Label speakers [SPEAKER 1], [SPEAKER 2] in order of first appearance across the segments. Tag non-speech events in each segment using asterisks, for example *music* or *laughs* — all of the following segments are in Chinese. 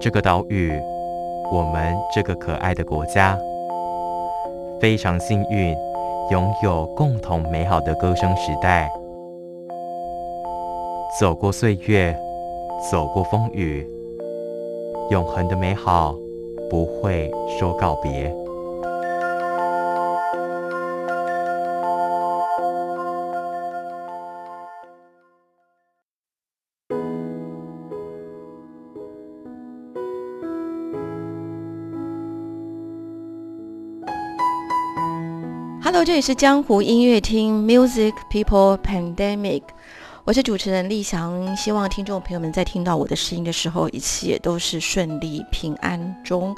[SPEAKER 1] 这个岛屿，我们这个可爱的国家，非常幸运，拥有共同美好的歌声时代。走过岁月，走过风雨，永恒的美好不会说告别。
[SPEAKER 2] Hello，这里是江湖音乐厅 Music People Pandemic，我是主持人立翔。希望听众朋友们在听到我的声音的时候，一切都是顺利平安中。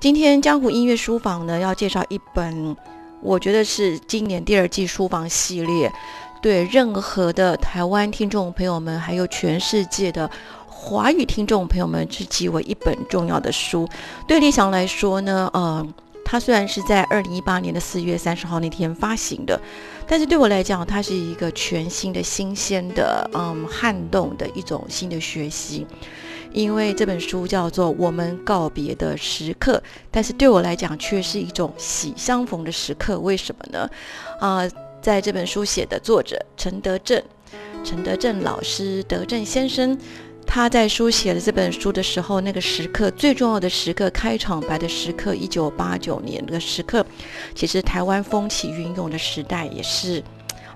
[SPEAKER 2] 今天江湖音乐书房呢，要介绍一本，我觉得是今年第二季书房系列，对任何的台湾听众朋友们，还有全世界的华语听众朋友们，是极为一本重要的书。对立翔来说呢，呃。它虽然是在二零一八年的四月三十号那天发行的，但是对我来讲，它是一个全新的、新鲜的、嗯，撼动的一种新的学习。因为这本书叫做《我们告别的时刻》，但是对我来讲却是一种喜相逢的时刻。为什么呢？啊，在这本书写的作者陈德正，陈德正老师，德正先生。他在书写了这本书的时候，那个时刻最重要的时刻，开场白的时刻，一九八九年的时刻，其实台湾风起云涌的时代，也是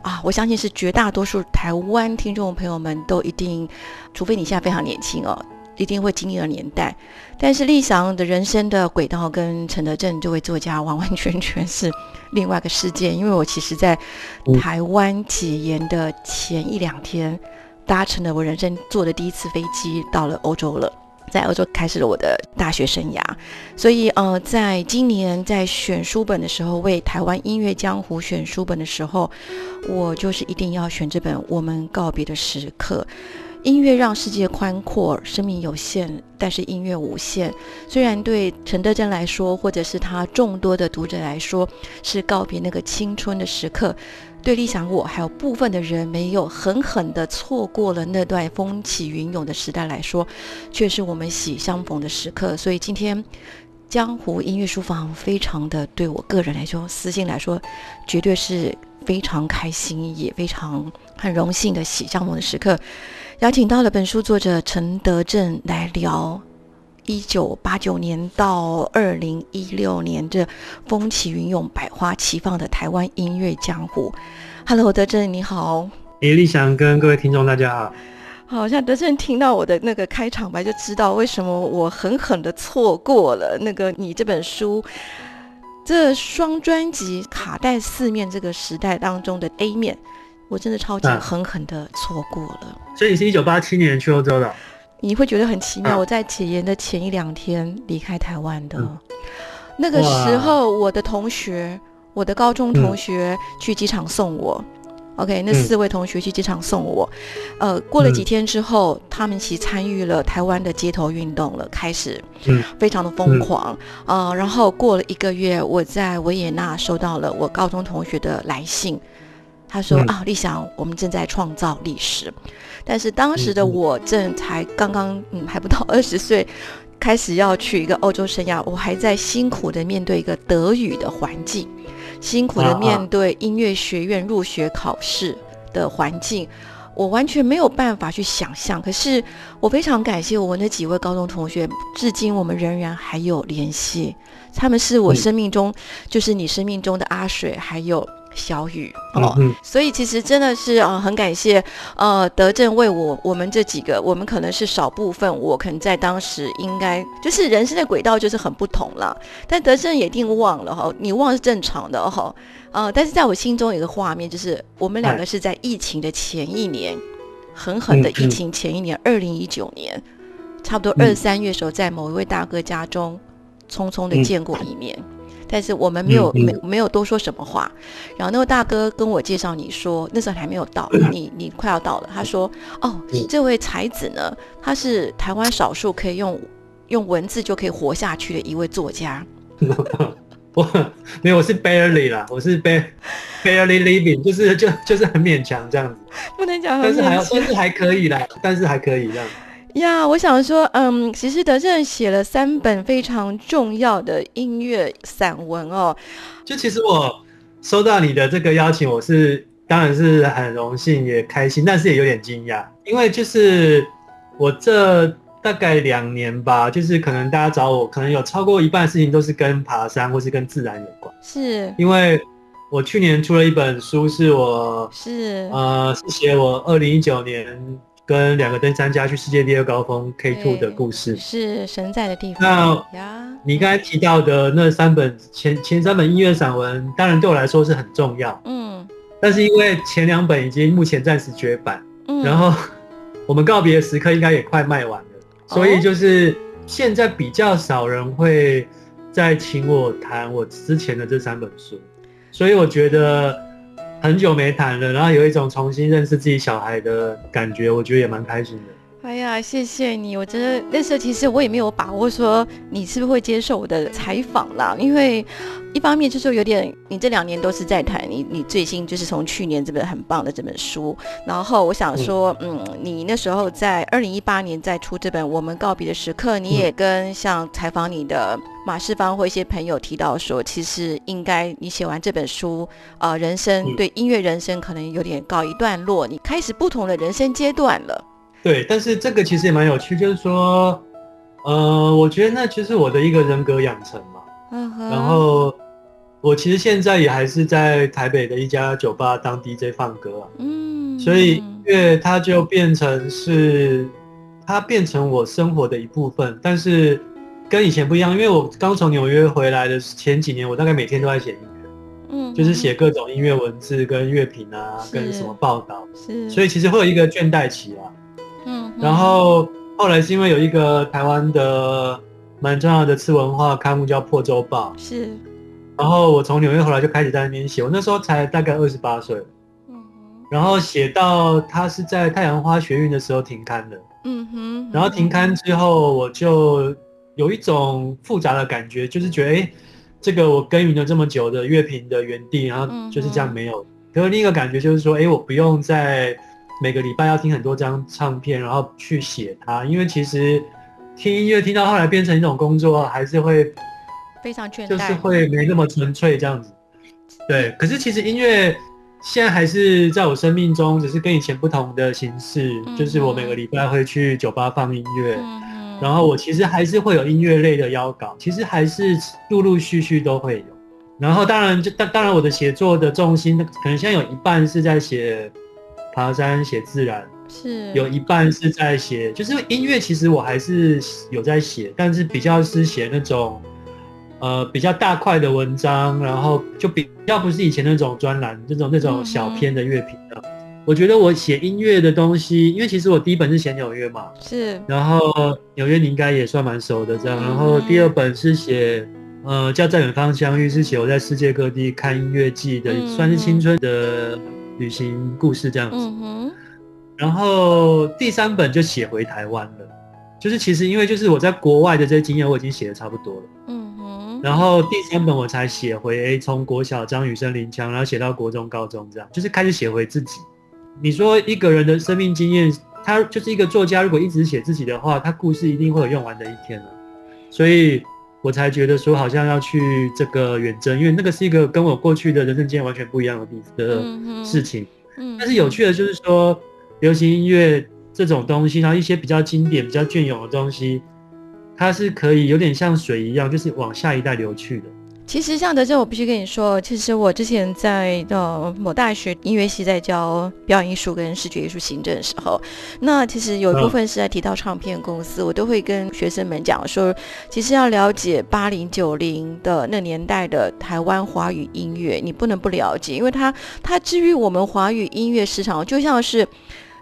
[SPEAKER 2] 啊，我相信是绝大多数台湾听众朋友们都一定，除非你现在非常年轻哦，一定会经历的年代。但是立翔的人生的轨道跟陈德正这位作家完完全全是另外一个世界，因为我其实在台湾解严的前一两天。搭乘了我人生坐的第一次飞机到了欧洲了，在欧洲开始了我的大学生涯。所以，呃，在今年在选书本的时候，为台湾音乐江湖选书本的时候，我就是一定要选这本《我们告别的时刻》。音乐让世界宽阔，生命有限，但是音乐无限。虽然对陈德珍来说，或者是他众多的读者来说，是告别那个青春的时刻。对理想我还有部分的人没有狠狠地错过了那段风起云涌的时代来说，却是我们喜相逢的时刻。所以今天江湖音乐书房非常的对我个人来说，私信来说，绝对是非常开心，也非常很荣幸的喜相逢的时刻。邀请到了本书作者陈德正来聊一九八九年到二零一六年这风起云涌、百花齐放的台湾音乐江湖。Hello，德正你好。
[SPEAKER 3] 李，立翔跟各位听众大家好。
[SPEAKER 2] 好像德正听到我的那个开场白，就知道为什么我狠狠的错过了那个你这本书这双专辑卡带四面这个时代当中的 A 面。我真的超级狠狠的错过了，
[SPEAKER 3] 所以你是一九八七年去欧洲的，
[SPEAKER 2] 你会觉得很奇妙。我在解严的前一两天离开台湾的，那个时候我的同学，我的高中同学去机场送我。OK，那四位同学去机场送我。呃，过了几天之后，他们其实参与了台湾的街头运动了，开始非常的疯狂。啊。然后过了一个月，我在维也纳收到了我高中同学的来信。他说啊，立翔，我们正在创造历史，但是当时的我正才刚刚，嗯，还不到二十岁，开始要去一个欧洲生涯，我还在辛苦的面对一个德语的环境，辛苦的面对音乐学院入学考试的环境，我完全没有办法去想象。可是我非常感谢我那几位高中同学，至今我们仍然还有联系，他们是我生命中，就是你生命中的阿水，还有。小雨哦，所以其实真的是啊，很感谢呃德政为我我们这几个，我们可能是少部分，我可能在当时应该就是人生的轨道就是很不同了，但德政也一定忘了哈，你忘是正常的哈，呃，但是在我心中有个画面，就是我们两个是在疫情的前一年狠狠的
[SPEAKER 3] 嗯
[SPEAKER 2] 疫情前一年，二零一九年，差不多
[SPEAKER 3] 嗯。
[SPEAKER 2] 二三月时候，在某一位大哥家中匆匆的
[SPEAKER 3] 嗯。
[SPEAKER 2] 见过一面。但是我们没有、
[SPEAKER 3] 嗯嗯
[SPEAKER 2] 没没有多说什么话，然后那位大哥跟我介绍你说，那时候还没有到，你你快要到了。他说：“哦，
[SPEAKER 3] 嗯
[SPEAKER 2] 这位才子呢，他是台湾少数可以用用文字就可以活下去的一位作家。*laughs*
[SPEAKER 3] 我没有，我是 barely 啦，我是 bar barely living，就是就就是很勉强这样子，
[SPEAKER 2] 不能讲很
[SPEAKER 3] 但是还但是还可以啦，但是还可以这样。
[SPEAKER 2] 呀，我想说，嗯，其实德正写了三本非常重要的音乐散文哦。
[SPEAKER 3] 就其实我收到你的这个邀请，我是当然是很荣幸也开心，但是也有点惊讶，因为就是我这大概两年吧，就是可能大家找我，可能有超过一半的事情都是跟爬山或是跟自然有关，
[SPEAKER 2] 是。
[SPEAKER 3] 因为我去年出了一本书，是我
[SPEAKER 2] 是，
[SPEAKER 3] 呃是写我二零一九年跟两个登山家去世界第二高峰 K two 的故事。
[SPEAKER 2] 是神在的地方。
[SPEAKER 3] 那。你刚才提到的那三本前前三本音乐散文，当然对我来说是很重要，
[SPEAKER 2] 嗯。
[SPEAKER 3] 但是因为前两本已经目前暂时绝版，
[SPEAKER 2] 嗯，
[SPEAKER 3] 然后我们告别的时刻应该也快卖完了，所以就是现在比较少人会再请我谈我之前的这三本书，所以我觉得很久没谈了，然后有一种重新认识自己小孩的感觉，我觉得也蛮开心的。
[SPEAKER 2] 哎呀，谢谢你！我觉得那时候其实我也没有把握说你是不是会接受我的采访啦，因为一方面就是有点，你这两年都是在谈你你最新就是从去年这本很棒的这本书，然后我想说，嗯，你那时候在二零一八年在出这本《我们告别的时刻》，你也跟像采访你的马世芳或一些朋友提到说，其实应该你写完这本书，呃，人生
[SPEAKER 3] 嗯
[SPEAKER 2] 对音乐人生可能有点告一段落，你开始不同的人生阶段了。
[SPEAKER 3] 对，但是这个其实也蛮有趣，就是说，呃，我觉得那就是我的一个人格养成嘛。
[SPEAKER 2] 嗯哼
[SPEAKER 3] 然后我其实现在也还是在台北的一家酒吧当 DJ 放歌啊，
[SPEAKER 2] 嗯，
[SPEAKER 3] 所以音乐它就变成是它变成我生活的一部分，但是跟以前不一样，因为我刚从纽约回来的前几年，我大概每天都在写音乐，
[SPEAKER 2] 嗯，
[SPEAKER 3] 就是写各种音乐文字跟乐评啊，跟什么报道，
[SPEAKER 2] 是，
[SPEAKER 3] 所以其实会有一个倦怠期啊。
[SPEAKER 2] 嗯，
[SPEAKER 3] 然后后来是因为有一个台湾的蛮重要的次文化刊物叫《破周报》，
[SPEAKER 2] 是，
[SPEAKER 3] 然后我从纽约回来就开始在那边写，我那时候才大概二十八岁，
[SPEAKER 2] 嗯哼，
[SPEAKER 3] 然后写到他是在太阳花学运的时候停刊的，
[SPEAKER 2] 嗯哼，
[SPEAKER 3] 然后停刊之后我就有一种复杂的感觉，就是觉得哎，诶这个我耕耘了这么久的乐评的原地，然后就是这样没有。可是另一个感觉就是说，哎，我不用再每个礼拜要听很多张唱片，然后去写它，因为其实听音乐听到后来变成一种工作，还是会
[SPEAKER 2] 非常倦怠，
[SPEAKER 3] 就是会没那么纯粹这样子。对，可是其实音乐现在还是在我生命中，只是跟以前不同的形式。
[SPEAKER 2] 嗯
[SPEAKER 3] 就是我每个礼拜会去酒吧放音乐，
[SPEAKER 2] 嗯，
[SPEAKER 3] 然后我其实还是会有音乐类的邀稿，其实还是陆陆续续都会有。然后当然就当当然我的写作的重心，可能现在有一半是在写爬山、写自然，
[SPEAKER 2] 是。
[SPEAKER 3] 有一半是在写，就是音乐，其实我还是有在写，但是比较是写那种，呃，比较大块的文章，然后就比较不是以前那种专栏，这种那种小篇的乐评的。我觉得我写音乐的东西，因为其实我第一本是写纽约嘛，
[SPEAKER 2] 是，
[SPEAKER 3] 然后纽约你应该也算蛮熟的这样，然后第二本是写，呃，叫在远方相遇，是写我在世界各地看音乐季的，
[SPEAKER 2] 嗯
[SPEAKER 3] 算是青春的旅行故事这样子。然后第三本就写回台湾了，就是其实因为就是我在国外的这些经验我已经写的差不多了，
[SPEAKER 2] 嗯哼，
[SPEAKER 3] 然后第三本我才写回诶从国小张雨生、林强，然后写到国中、高中这样，就是开始写回自己。你说一个人的生命经验，他就是一个作家，如果一直写自己的话，他故事一定会有用完的一天了。所以我才觉得说好像要去这个远征，因为那个是一个跟我过去的人生经验完全不一样的地的事情。
[SPEAKER 2] 嗯，
[SPEAKER 3] 但是有趣的就是说，流行音乐这种东西，然后一些比较经典、比较隽永的东西，它是可以有点像水一样，就是往下一代流去的。
[SPEAKER 2] 其实像德正，我必须跟你说，其实我之前在呃某大学音乐系在教表演艺术跟视觉艺术行政的时候，那其实有一部分是在提到唱片公司，我都会跟学生们讲说，其实要了解八零九零的那年代的台湾华语音乐，你不能不了解，因为它它之于我们华语音乐市场，就像是。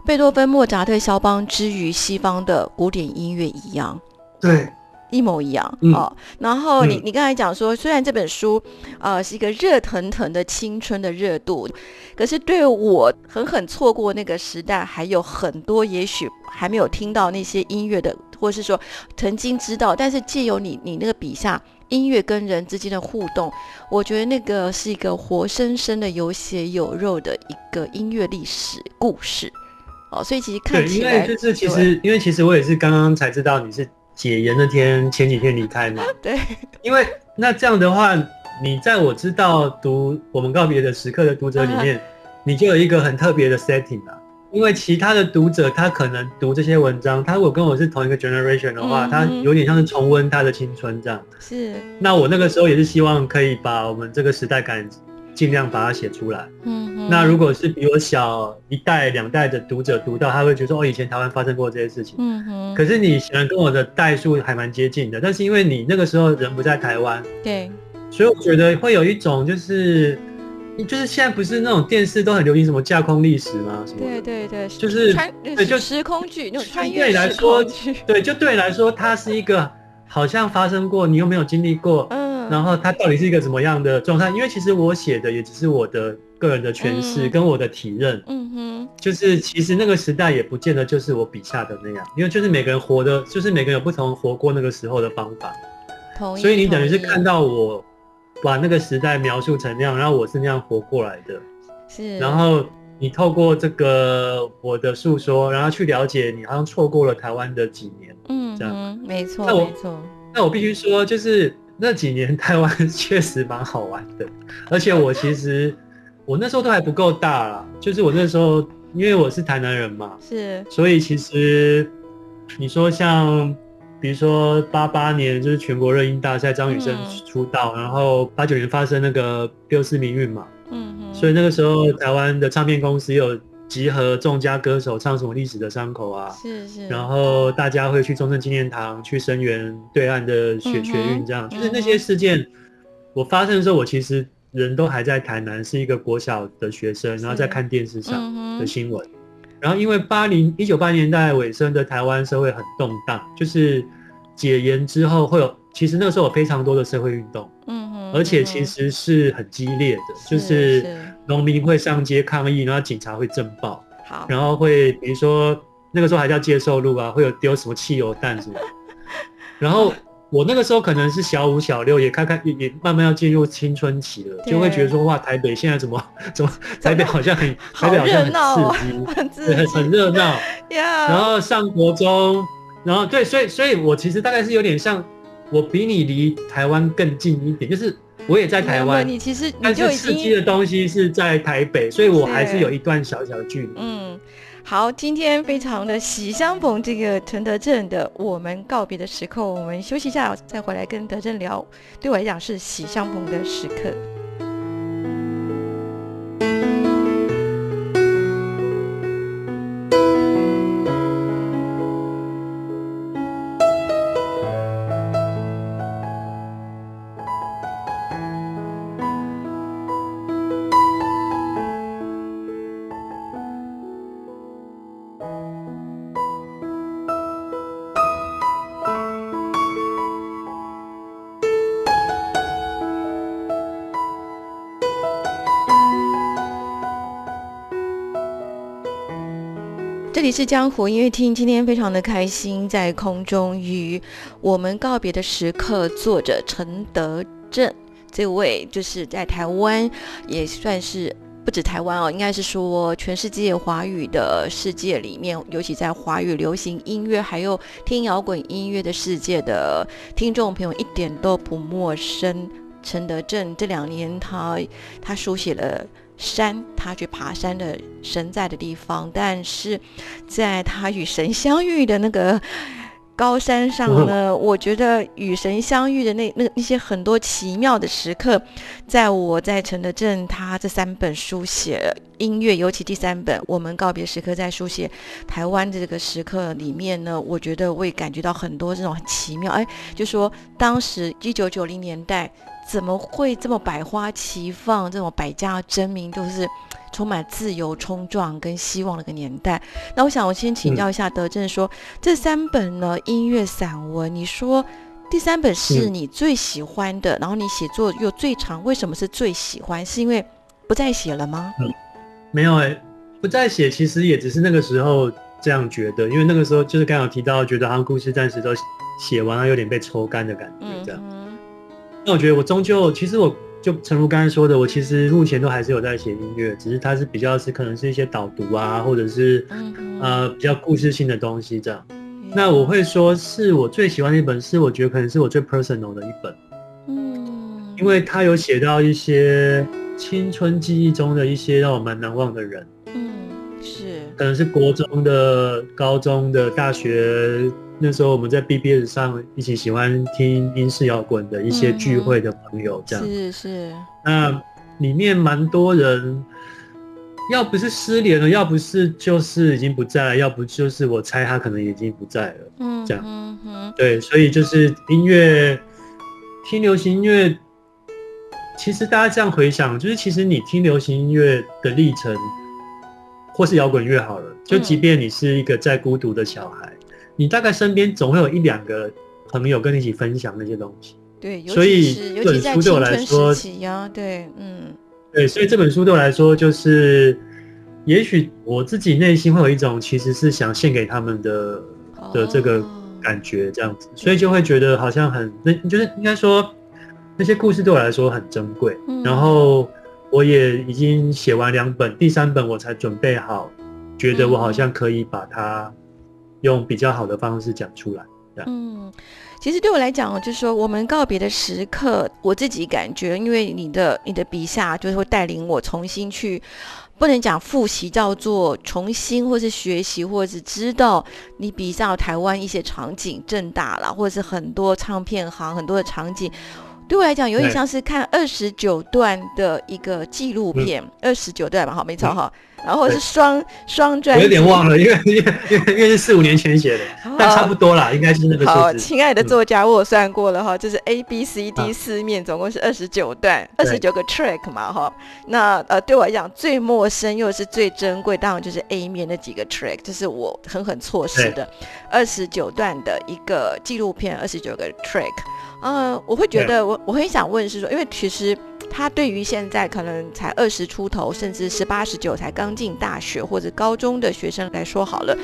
[SPEAKER 2] 贝多芬、莫扎特、肖邦之于西方的古典音乐一样。
[SPEAKER 3] 对，
[SPEAKER 2] 一模一样、
[SPEAKER 3] 嗯
[SPEAKER 2] 哦。然后你
[SPEAKER 3] 嗯
[SPEAKER 2] 你刚才讲说，虽然这本书呃是一个热腾腾的青春的热度，可是对我狠狠错过那个时代，还有很多也许还没有听到那些音乐的，或是说曾经知道，但是借由你你那个笔下。音乐跟人之间的互动，我觉得那个是一个活生生的有血有肉的一个音乐历史故事哦，所以其实看
[SPEAKER 3] 对，因
[SPEAKER 2] 起来
[SPEAKER 3] 为就是其实，因为其实我也是刚刚才知道你是解严那天前几天离开嘛。*laughs*
[SPEAKER 2] 对
[SPEAKER 3] 因为那这样的话，你在我知道读我们告别的时刻的读者里面，你就有一个很特别的 setting 啊。因为其他的读者他可能读这些文章，他如果跟我是同一个 generation 的话，
[SPEAKER 2] 嗯
[SPEAKER 3] 他有点像是重温他的青春这样。
[SPEAKER 2] 是
[SPEAKER 3] 那我那个时候也是希望可以把我们这个时代感尽量把它写出来。
[SPEAKER 2] 嗯哼
[SPEAKER 3] 那如果是比我小一代、两代的读者读到，他会觉得说哦，以前台湾发生过这些事情。
[SPEAKER 2] 嗯哼
[SPEAKER 3] 可是你显然跟我的代数还蛮接近的，但是因为你那个时候人不在台湾，
[SPEAKER 2] 对
[SPEAKER 3] 所以我觉得会有一种就是，就是现在不是那种电视都很流行什么架空历史吗？什么
[SPEAKER 2] 对对对，
[SPEAKER 3] 就是
[SPEAKER 2] 穿
[SPEAKER 3] 对就
[SPEAKER 2] 时空剧那种穿越
[SPEAKER 3] 来说对，就对你来说，它是一个好像发生过，你又没有经历过，
[SPEAKER 2] 嗯，
[SPEAKER 3] 然后它到底是一个怎么样的状态？因为其实我写的也只是我的个人的诠释
[SPEAKER 2] 嗯。
[SPEAKER 3] 跟我的体认，
[SPEAKER 2] 嗯哼，
[SPEAKER 3] 就是其实那个时代也不见得就是我笔下的那样，因为就是每个人活的，就是每个人有不同活过那个时候的方法。所以你等于是看到我把那个时代描述成那样，然后我是那样活过来的，
[SPEAKER 2] 是，
[SPEAKER 3] 然后你透过这个我的诉说，然后去了解你好像错过了台湾的几年。嗯这样
[SPEAKER 2] 没错
[SPEAKER 3] 那我
[SPEAKER 2] 没错，
[SPEAKER 3] 那我必须说，就是那几年台湾 *laughs* 确实蛮好玩的，而且我其实我那时候都还不够大啦，就是我那时候因为我是台南人嘛，
[SPEAKER 2] 是
[SPEAKER 3] 所以其实你说像比如说八八年就是全国热音大赛，张雨生
[SPEAKER 2] 嗯
[SPEAKER 3] 出道，然后八九年发生那个六四民运嘛，所以那个时候台湾的唱片公司有集合众家歌手唱什么历史的伤口啊，
[SPEAKER 2] 是是，
[SPEAKER 3] 然后大家会去中正纪念堂去声援对岸的学学运，这样、就是那
[SPEAKER 2] 嗯
[SPEAKER 3] 些事件我发生的时候，我其实人都还在台南，是一个国小的学生，然后在看电视上的新闻。然后因为八零一九八年代尾声的台湾社会很动荡，就是解严之后会有，其实那个时候有非常多的社会运动，
[SPEAKER 2] 嗯哼，
[SPEAKER 3] 而且其实是很激烈的，就是
[SPEAKER 2] 是
[SPEAKER 3] 农民会上街抗议，然后警察会震爆。
[SPEAKER 2] 好，
[SPEAKER 3] 然后会比如说那个时候还叫接受路啊，会有丢什么汽油弹什么。然后我那个时候可能是小五小六，也看看也也慢慢要进入青春期了，就会觉得说哇，台北现在怎么 *laughs* 怎么台北好像很 *laughs*
[SPEAKER 2] 好
[SPEAKER 3] 台北好像
[SPEAKER 2] 热闹哦
[SPEAKER 3] 很刺激，*laughs*
[SPEAKER 2] 很
[SPEAKER 3] 对，很热闹。
[SPEAKER 2] 呀，
[SPEAKER 3] 然后上国中，然后对，所以所以我其实大概是有点像我比你离台湾更近一点，就是我也在台湾，
[SPEAKER 2] 你其实你
[SPEAKER 3] 但
[SPEAKER 2] 就
[SPEAKER 3] 刺激的东西是在台北，所以我还
[SPEAKER 2] 是
[SPEAKER 3] 是有一段小小的距离。
[SPEAKER 2] 嗯，好，今天非常的喜相逢，这个陈德正的我们告别的时刻，我们休息一下，再回来跟德正聊。对我来讲是喜相逢的时刻。是江湖音乐厅，今天非常的开心，在空中与我们告别的时刻，作者陈德正这位，就是在台湾也算是不止台湾哦，应该是说全世界华语的世界里面，尤其在华语流行音乐还有听摇滚音乐的世界的听众朋友一点都不陌生。陈德正这两年他他书写了山，他去爬山的神在的地方，但是在他与神相遇的那个高山上呢，我觉得与神相遇的那那那些很多奇妙的时刻，在我在陈德正他这三本书写音乐，尤其第三本《我们告别时刻》在书写台湾的这个时刻里面呢，我觉得我也感觉到很多这种很奇妙。哎，就说当时一九九零年代怎么会这么百花齐放，这种百家争鸣，都是 *tsk* 充满自由冲撞跟希望的一个年代？那我想我先请教一下德正说，这三本呢音乐散文，你说第三本是你最喜欢的，然后你写作又最长，为什么是最喜欢？是因为不再写了吗？
[SPEAKER 3] 没有哎、不再写，其实也只是那个时候这样觉得，因为那个时候就是刚刚有提到，觉得好像故事暂时都写完了，有点被抽干的感觉
[SPEAKER 2] 嗯
[SPEAKER 3] 这样。
[SPEAKER 2] 哼
[SPEAKER 3] 那我觉得我终究，其实我就诚如刚才说的，我其实目前都还是有在写音乐，只是它是比较是可能是一些导读啊，或者是
[SPEAKER 2] 嗯
[SPEAKER 3] 呃比较故事性的东西这样。那我会说是我最喜欢的一本，是我觉得可能是我最 personal 的一本，
[SPEAKER 2] 嗯，
[SPEAKER 3] 因为它有写到一些青春记忆中的一些让我蛮难忘的人。
[SPEAKER 2] 嗯是
[SPEAKER 3] 可能是国中的、高中的、大学那时候我们在 BBS 上一起喜欢听英式摇滚的一些聚会的朋友，这样。
[SPEAKER 2] 是是
[SPEAKER 3] 那里面蛮多人，要不是失联了，要不是就是已经不在了，要不就是我猜他可能已经不在了。
[SPEAKER 2] 嗯
[SPEAKER 3] 这样
[SPEAKER 2] 嗯哼
[SPEAKER 3] 对，所以就是音乐，听流行音乐，其实大家这样回想，就是其实你听流行音乐的历程，或是摇滚乐好了，就即便你是一个再孤独的小孩，你大概身边总会有一两个朋友跟你一起分享那些东西。
[SPEAKER 2] 对，
[SPEAKER 3] 所以这本书对我来说
[SPEAKER 2] 对，嗯
[SPEAKER 3] 对，所以这本书对我来说，就是也许我自己内心会有一种其实是想献给他们的的这个
[SPEAKER 2] 哦
[SPEAKER 3] 感觉，这样子，所以就会觉得好像很那，就是应该说那些故事对我来说很珍贵。
[SPEAKER 2] 嗯
[SPEAKER 3] 然后我也已经写完两本，第三本我才准备好，觉得我好像可以把它用比较好的方式讲出来。
[SPEAKER 2] 嗯，其实对我来讲，就是说我们告别的时刻，我自己感觉，因为你的你的笔下就是会带领我重新去，不能讲复习，叫做重新或是学习，或是知道你笔下有台湾一些场景，正大了，或者是很多唱片行很多的场景。对我来讲，有点像是看二十九段的一个纪录片，二十九段吧，好，没错
[SPEAKER 3] 嗯
[SPEAKER 2] 哈。然后是
[SPEAKER 3] 对
[SPEAKER 2] 双双专
[SPEAKER 3] 我，有点忘了，因为因为因为是四五年前写的，但差不多啦，应该是那个
[SPEAKER 2] 好，
[SPEAKER 3] 数字。
[SPEAKER 2] 亲爱的
[SPEAKER 3] 嗯
[SPEAKER 2] 作家，我算过了哈，就是 A B C
[SPEAKER 3] 啊
[SPEAKER 2] D 四面，总共是二十九段，二十九个 track 嘛哈。那呃，对我来讲最陌生又是最珍贵，当然就是 A 面那几个 track，这是我狠狠错失的二十九段的一个纪录片，二十九个 track。呃，我会觉得我我很想问是说，因为其实他对于现在可能才二十出头，甚至十八十九才刚进大学或者高中的学生来说好了，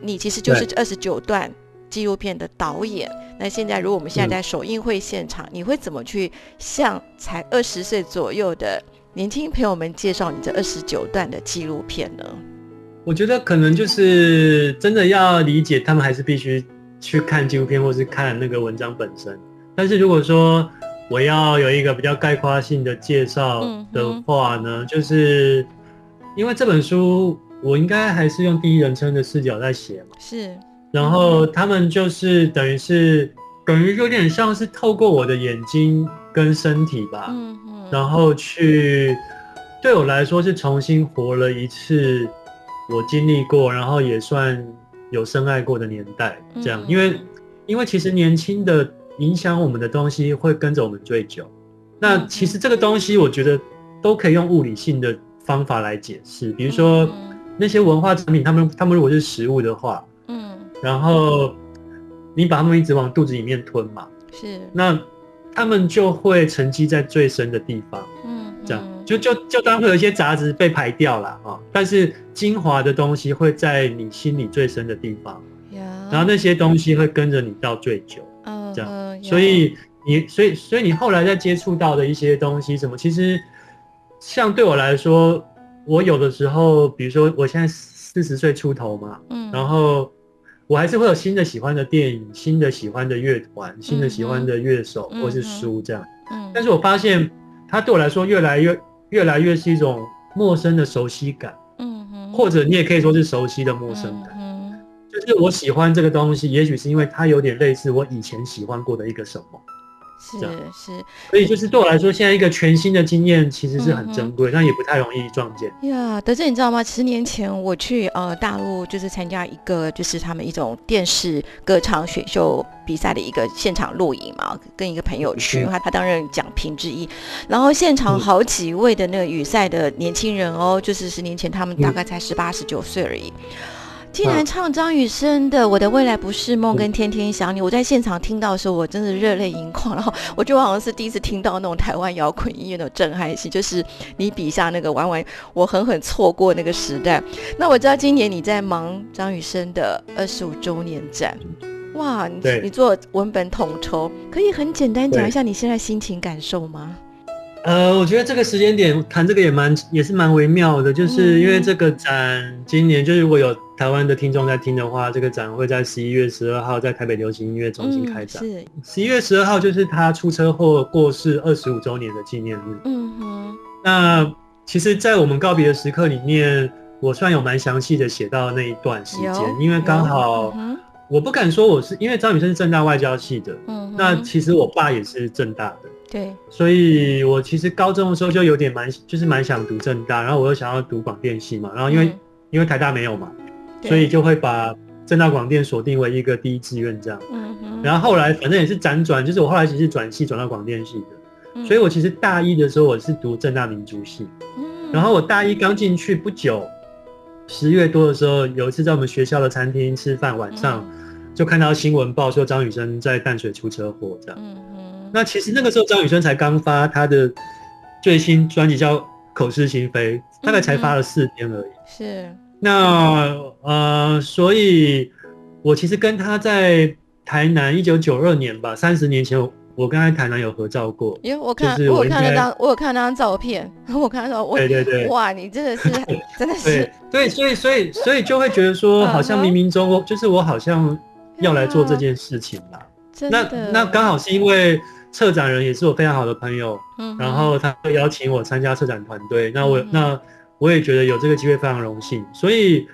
[SPEAKER 2] 你其实就是这二十九段纪录片的导演。那现在如果我们现在在首映会现场，你会怎么去向才二十岁左右的年轻朋友们介绍你这二十九段的纪录片呢？
[SPEAKER 3] 我觉得可能就是真的要理解，他们还是必须去看纪录片或是看那个文章本身。但是如果说我要有一个比较概括性的介绍
[SPEAKER 2] 嗯
[SPEAKER 3] 的话呢，就是因为这本书我应该还是用第一人称的视角在写嘛，
[SPEAKER 2] 是，
[SPEAKER 3] 然后他们就是等于是等于有点像是透过我的眼睛跟身体吧，
[SPEAKER 2] 嗯嗯，
[SPEAKER 3] 然后去对我来说是重新活了一次我经历过，然后也算有深爱过的年代，这样，
[SPEAKER 2] 嗯。
[SPEAKER 3] 因为因为其实年轻的影响我们的东西会跟着我们最久，那
[SPEAKER 2] 嗯
[SPEAKER 3] 其实这个东西我觉得都可以用物理性的方法来解释，比如说
[SPEAKER 2] 嗯
[SPEAKER 3] 那些文化产品，他们他们如果是食物的话，
[SPEAKER 2] 嗯，
[SPEAKER 3] 然后你把它们一直往肚子里面吞嘛，
[SPEAKER 2] 是，
[SPEAKER 3] 那他们就会沉积在最深的地方。
[SPEAKER 2] 嗯，
[SPEAKER 3] 这样
[SPEAKER 2] 嗯。
[SPEAKER 3] 就就就当会有一些杂质被排掉了啊，但是精华的东西会在你心里最深的地方，
[SPEAKER 2] 呀，
[SPEAKER 3] 然后那些东西会跟着你到最久，
[SPEAKER 2] 嗯
[SPEAKER 3] 这样。
[SPEAKER 2] 嗯
[SPEAKER 3] 所以你所以所以你后来在接触到的一些东西，什么其实像对我来说，我有的时候，比如说我现在四十岁出头嘛，
[SPEAKER 2] 嗯，
[SPEAKER 3] 然后我还是会有新的喜欢的电影、新的喜欢的乐团、新的喜欢的乐手
[SPEAKER 2] 嗯
[SPEAKER 3] 或是书这样。
[SPEAKER 2] 嗯，
[SPEAKER 3] 但是我发现它对我来说越来越越来越是一种陌生的熟悉感，
[SPEAKER 2] 嗯哼，
[SPEAKER 3] 或者你也可以说是熟悉的陌生感。
[SPEAKER 2] 嗯
[SPEAKER 3] 就是我喜欢这个东西，也许是因为它有点类似我以前喜欢过的一个什么，
[SPEAKER 2] 是是
[SPEAKER 3] 所以就是对我来说，现在一个全新的经验其实是很珍贵，但也不太容易撞见。
[SPEAKER 2] 呀，德正，你知道吗？十年前我去呃大陆，就是参加一个就是他们一种电视歌唱选秀比赛的一个现场录影嘛，跟一个朋友去，他他担任奖评之一。然后现场
[SPEAKER 3] 嗯
[SPEAKER 2] 好几位的那个语赛的年轻人哦，就是十年前他们大
[SPEAKER 3] 嗯
[SPEAKER 2] 概才十八十九岁而已。竟然
[SPEAKER 3] 啊
[SPEAKER 2] 唱张雨生的《我的未来不是梦》
[SPEAKER 3] 嗯
[SPEAKER 2] 跟《天天想你》，我在现场听到的时候，我真的热泪盈眶。然后我觉得我好像是第一次听到那种台湾摇滚音乐的震撼性，就是你笔下那个完完我狠狠错过那个时代。那我知道今年你在忙张雨生的二十五周年展，哇，你你做文本统筹，可以很简单讲一下你现在心情感受吗？
[SPEAKER 3] 呃，我觉得这个时间点谈这个也蛮也是蛮微妙的，就是因为这个展今年就是如果有台湾的听众在听的话，这个展会在十一月十二号在台北流行音乐中心开展。
[SPEAKER 2] 嗯、是，
[SPEAKER 3] 十一月十二号就是他出车祸过世二十五周年的纪念日。
[SPEAKER 2] 嗯哼，
[SPEAKER 3] 那其实，在我们告别的时刻里面，我算有蛮详细的写到那一段时间，因为刚好
[SPEAKER 2] 嗯
[SPEAKER 3] 我不敢说我是因为张雨生是正大外交系的，
[SPEAKER 2] 嗯
[SPEAKER 3] 那其实我爸也是正大的。
[SPEAKER 2] 对，
[SPEAKER 3] 所以我其实高中的时候就有点蛮，就是蛮想读正大，然后我又想要读广电系嘛，然后因为、
[SPEAKER 2] 嗯。
[SPEAKER 3] 因为台大没有嘛，所以就会把正大广电锁定为一个第一志愿这样。
[SPEAKER 2] 嗯哼，
[SPEAKER 3] 然后后来反正也是辗转，就是我后来其实转系转到广电系的，
[SPEAKER 2] 嗯。
[SPEAKER 3] 所以我其实大一的时候我是读正大民族系，
[SPEAKER 2] 嗯。
[SPEAKER 3] 然后我大一刚进去不久，十月多的时候，有一次在我们学校的餐厅吃饭，晚上就看到新闻报说张雨生在淡水出车祸这样。那其实那个时候张雨生才刚发他的最新专辑叫《口是心非》，大概才发了四天而已。
[SPEAKER 2] 是，
[SPEAKER 3] 那呃，所以我其实跟他在台南一九九二年吧，三十年前我我跟他在台南有合照过。
[SPEAKER 2] 因为我看
[SPEAKER 3] 就是我
[SPEAKER 2] 我有看那张我有看那张照片，我看到我
[SPEAKER 3] 对对对
[SPEAKER 2] 哇，你真的是 *laughs* 真的是
[SPEAKER 3] 对对，所以所以所以就会觉得说，好像冥冥中我就是我好像要来做这件事情啦。那
[SPEAKER 2] 真的
[SPEAKER 3] 那刚好是因为策展人也是我非常好的朋友，
[SPEAKER 2] 嗯
[SPEAKER 3] 然后他会邀请我参加策展团队，那我、
[SPEAKER 2] 嗯
[SPEAKER 3] 那我也觉得有这个机会非常荣幸，所以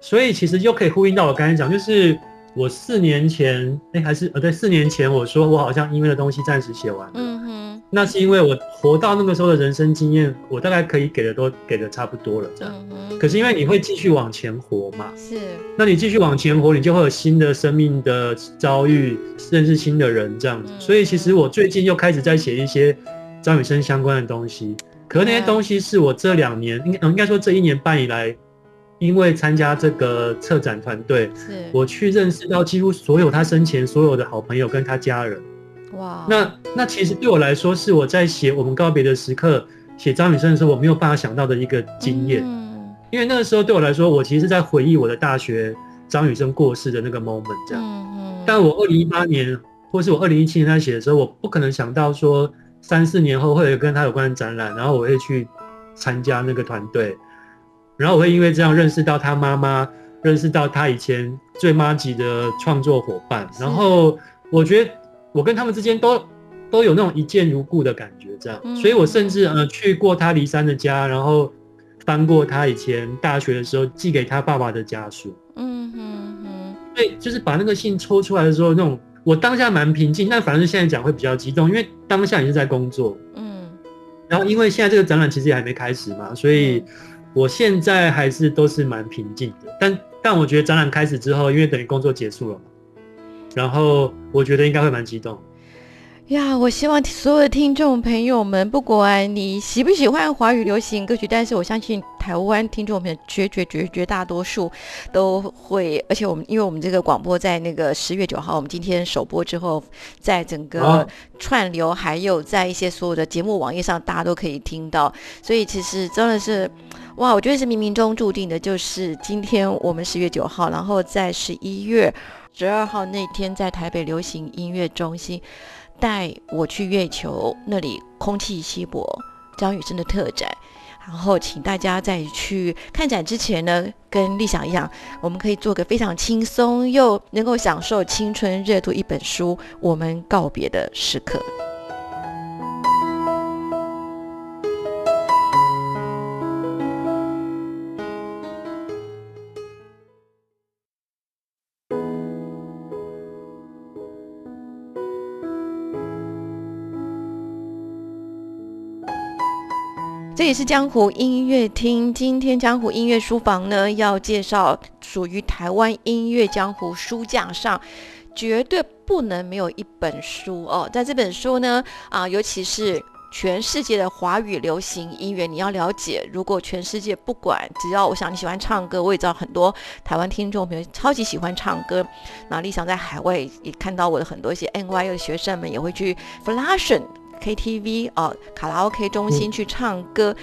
[SPEAKER 3] 所以其实又可以呼应到我刚才讲，就是我四年前，哎、还是呃对，四年前我说我好像因为的东西暂时写完了，
[SPEAKER 2] 嗯哼
[SPEAKER 3] 那是因为我活到那个时候的人生经验，我大概可以给的都给的差不多了这样。
[SPEAKER 2] 嗯哼，
[SPEAKER 3] 可是因为你会继续往前活嘛，
[SPEAKER 2] 是
[SPEAKER 3] 那你继续往前活，你就会有新的生命的遭遇，认识新的人这样子。
[SPEAKER 2] 嗯
[SPEAKER 3] 所以其实我最近又开始在写一些张雨生相关的东西，可是那些
[SPEAKER 2] 嗯
[SPEAKER 3] 东西是我这两年，应该应该说这一年半以来，因为参加这个策展团队，
[SPEAKER 2] 是，
[SPEAKER 3] 我去认识到几乎所有他生前所有的好朋友跟他家人。
[SPEAKER 2] 哇，
[SPEAKER 3] 那那其实对我来说，是我在写我们告别的时刻，写张雨生的时候，我没有办法想到的一个经验。
[SPEAKER 2] 嗯
[SPEAKER 3] 因为那个时候对我来说，我其实是在回忆我的大学张雨生过世的那个 moment 这样。
[SPEAKER 2] 嗯嗯，
[SPEAKER 3] 但我二零一八年，或是我二零一七年在写的时候，我不可能想到说三四年后会有跟他有关的展览，然后我会去参加那个团队，然后我会因为这样认识到他妈妈，认识到他以前最妈级的创作伙伴，然后我觉得我跟他们之间都都有那种一见如故的感觉，这样，
[SPEAKER 2] 嗯
[SPEAKER 3] 所以我甚至呃去过他离山的家，然后翻过他以前大学的时候寄给他爸爸的家书，
[SPEAKER 2] 嗯哼哼，
[SPEAKER 3] 对就是把那个信抽出来的时候，那种我当下蛮平静，但反正现在讲会比较激动，因为当下也是在工作，
[SPEAKER 2] 嗯。
[SPEAKER 3] 然后因为现在这个展览其实也还没开始嘛，所以
[SPEAKER 2] 嗯
[SPEAKER 3] 我现在还是都是蛮平静的。但但我觉得展览开始之后，因为等于工作结束了嘛，然后我觉得应该会蛮激动。
[SPEAKER 2] 呀，我希望所有的听众朋友们，不管你喜不喜欢华语流行歌曲，但是我相信台湾听众朋友绝绝绝绝大多数都会，而且我们因为我们这个广播在那个十月九号，我们今天首播之后，在整个
[SPEAKER 3] 啊
[SPEAKER 2] 串流还有在一些所有的节目网页上，大家都可以听到，所以其实真的是。哇，我觉得是冥冥中注定的，就是今天我们十月九号，然后在十一月十二号那天，在台北流行音乐中心带我去月球那里空气稀薄张雨生的特展。然后，请大家在去看展之前呢，跟立想一样，我们可以做个非常轻松又能够享受青春热度一本书，我们告别的时刻。是江湖音乐厅。今天江湖音乐书房呢，要介绍属于台湾音乐江湖书架上绝对不能没有一本书哦。在这本书呢，啊，尤其是全世界的华语流行音乐，你要了解。如果全世界不管，只要我想你喜欢唱歌，我也知道很多台湾听众朋友超级喜欢唱歌。那理想在海外也看到我的很多一些 NYU 的学生们也会去 f l a s h i n。KTV 哦，卡拉 OK 中心去唱歌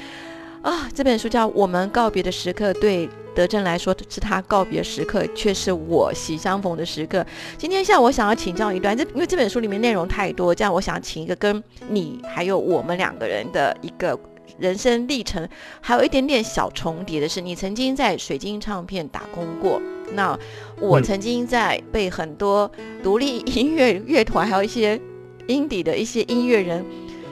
[SPEAKER 2] 啊！这本书叫《我们告别的时刻》，对德正来说是他告别时刻，却是我喜相逢的时刻。今天下午我想要请教一段，这因为这本书里面内容太多，这样我想请一个跟你还有我们两个人的一个人生历程，还有一点点小重叠的是，你曾经在水晶唱片打工过，那我曾经在被很多独立音乐乐团还有一些。英底的一些音乐人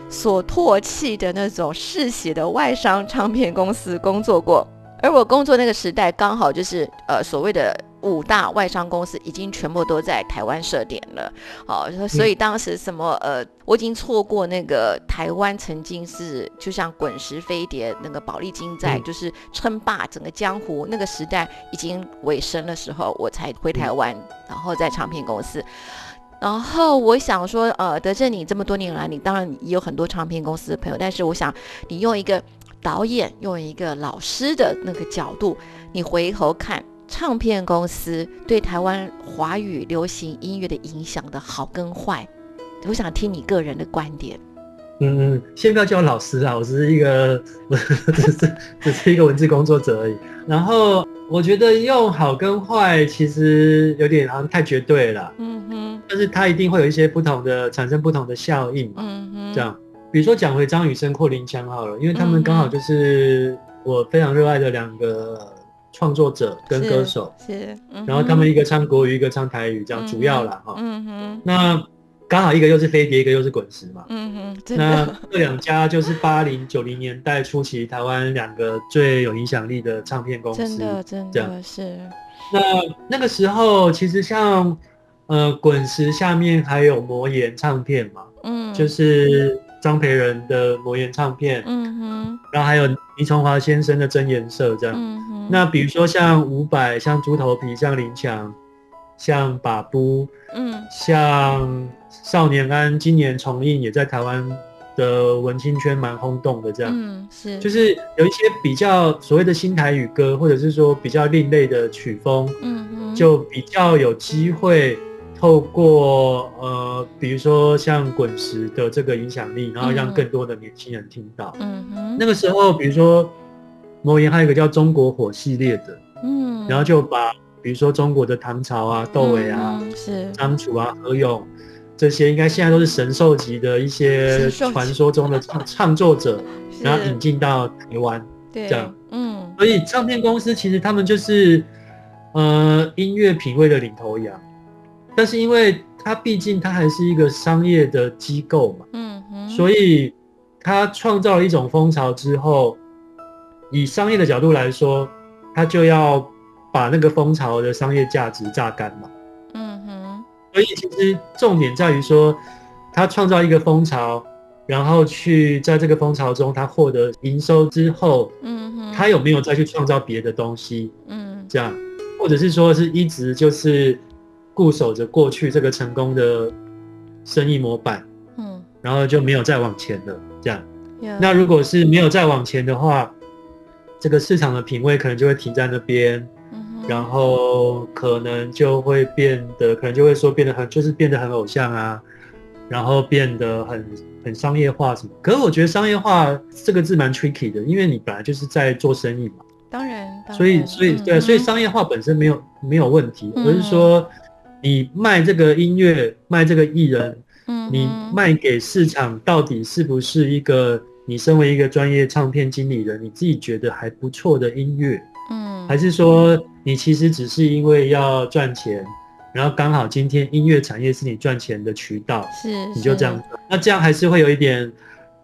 [SPEAKER 2] 所唾弃的那种嗜血的外商唱片公司工作过，而我工作那个时代刚好就是呃所谓的五大外商公司已经全部都在台湾设点了，好，所以当时什么呃我已经错过那个台湾曾经是就像滚石飞碟那个宝丽金在就是称霸整个江湖那个时代已经尾声的时候，我才回台湾，然后在唱片公司。然后我想说，呃，德正，你这么多年来，你当然也有很多唱片公司的朋友，但是我想你用一个导演、用一个老师的那个角度，你回头看唱片公司对台湾华语流行音乐的影响的好跟坏，我想听你个人的观点。
[SPEAKER 3] 嗯嗯，先不要叫我老师啊，我只是一个，*laughs* 只是只是一个文字工作者而已。然后我觉得用好跟坏其实有点好像太绝对了。嗯哼。但是它一定会有一些不同的产生不同的效应。嗯哼。这样，比如说讲回张雨生或林强好了，因为他们刚好就是我非常热爱的两个创作者跟歌手。
[SPEAKER 2] 是。
[SPEAKER 3] 然后他们一个唱国语，一个唱台语，这样主要啦哈。嗯哼。那。刚好一个又是飞碟，一个又是滚石嘛。嗯嗯，那这两家就是八零九零年代初期台湾两个最有影响力的唱片公司。
[SPEAKER 2] 真的，真的是。
[SPEAKER 3] 那那个时候，其实像呃滚石下面还有魔岩唱片嘛，嗯，就是张培仁的魔岩唱片，嗯哼，然后还有倪崇华先生的真颜色这样。嗯哼。那比如说像伍佰、像猪头皮、像林强、像把布，嗯，像。少年安今年重映，也在台湾的文青圈蛮轰动的。这样，嗯，是，就是有一些比较所谓的新台语歌，或者是说比较另类的曲风，嗯嗯就比较有机会透过呃，比如说像滚石的这个影响力，然后让更多的年轻人听到。嗯哼，那个时候，比如说魔岩还有一个叫中国火系列的，嗯，然后就把比如说中国的唐朝啊、窦唯啊、是张楚啊、何勇。这些应该现在都是神兽级的一些传说中的唱唱作者，然后引进到台湾，这样，嗯，所以唱片公司其实他们就是，呃，音乐品味的领头羊，但是因为它毕竟它还是一个商业的机构嘛，嗯哼，所以它创造了一种风潮之后，以商业的角度来说，它就要把那个风潮的商业价值榨干嘛。所以其实重点在于说，他创造一个风潮，然后去在这个风潮中他获得营收之后，嗯，他有没有再去创造别的东西？嗯，这样，或者是说是一直就是固守着过去这个成功的生意模板，嗯，然后就没有再往前了。这样，那如果是没有再往前的话，这个市场的品味可能就会停在那边。然后可能就会变得，可能就会说变得很，就是变得很偶像啊，然后变得很很商业化什么。可是我觉得商业化这个字蛮 tricky 的，因为你本来就是在做生意嘛。
[SPEAKER 2] 当然。
[SPEAKER 3] 所以所以对，所以商业化本身没有没有问题，而是说你卖这个音乐，卖这个艺人，嗯，你卖给市场到底是不是一个你身为一个专业唱片经理人，你自己觉得还不错的音乐？嗯，还是说你其实只是因为要赚钱，然后刚好今天音乐产业是你赚钱的渠道，
[SPEAKER 2] 是
[SPEAKER 3] 你就这样，那这样还是会有一点，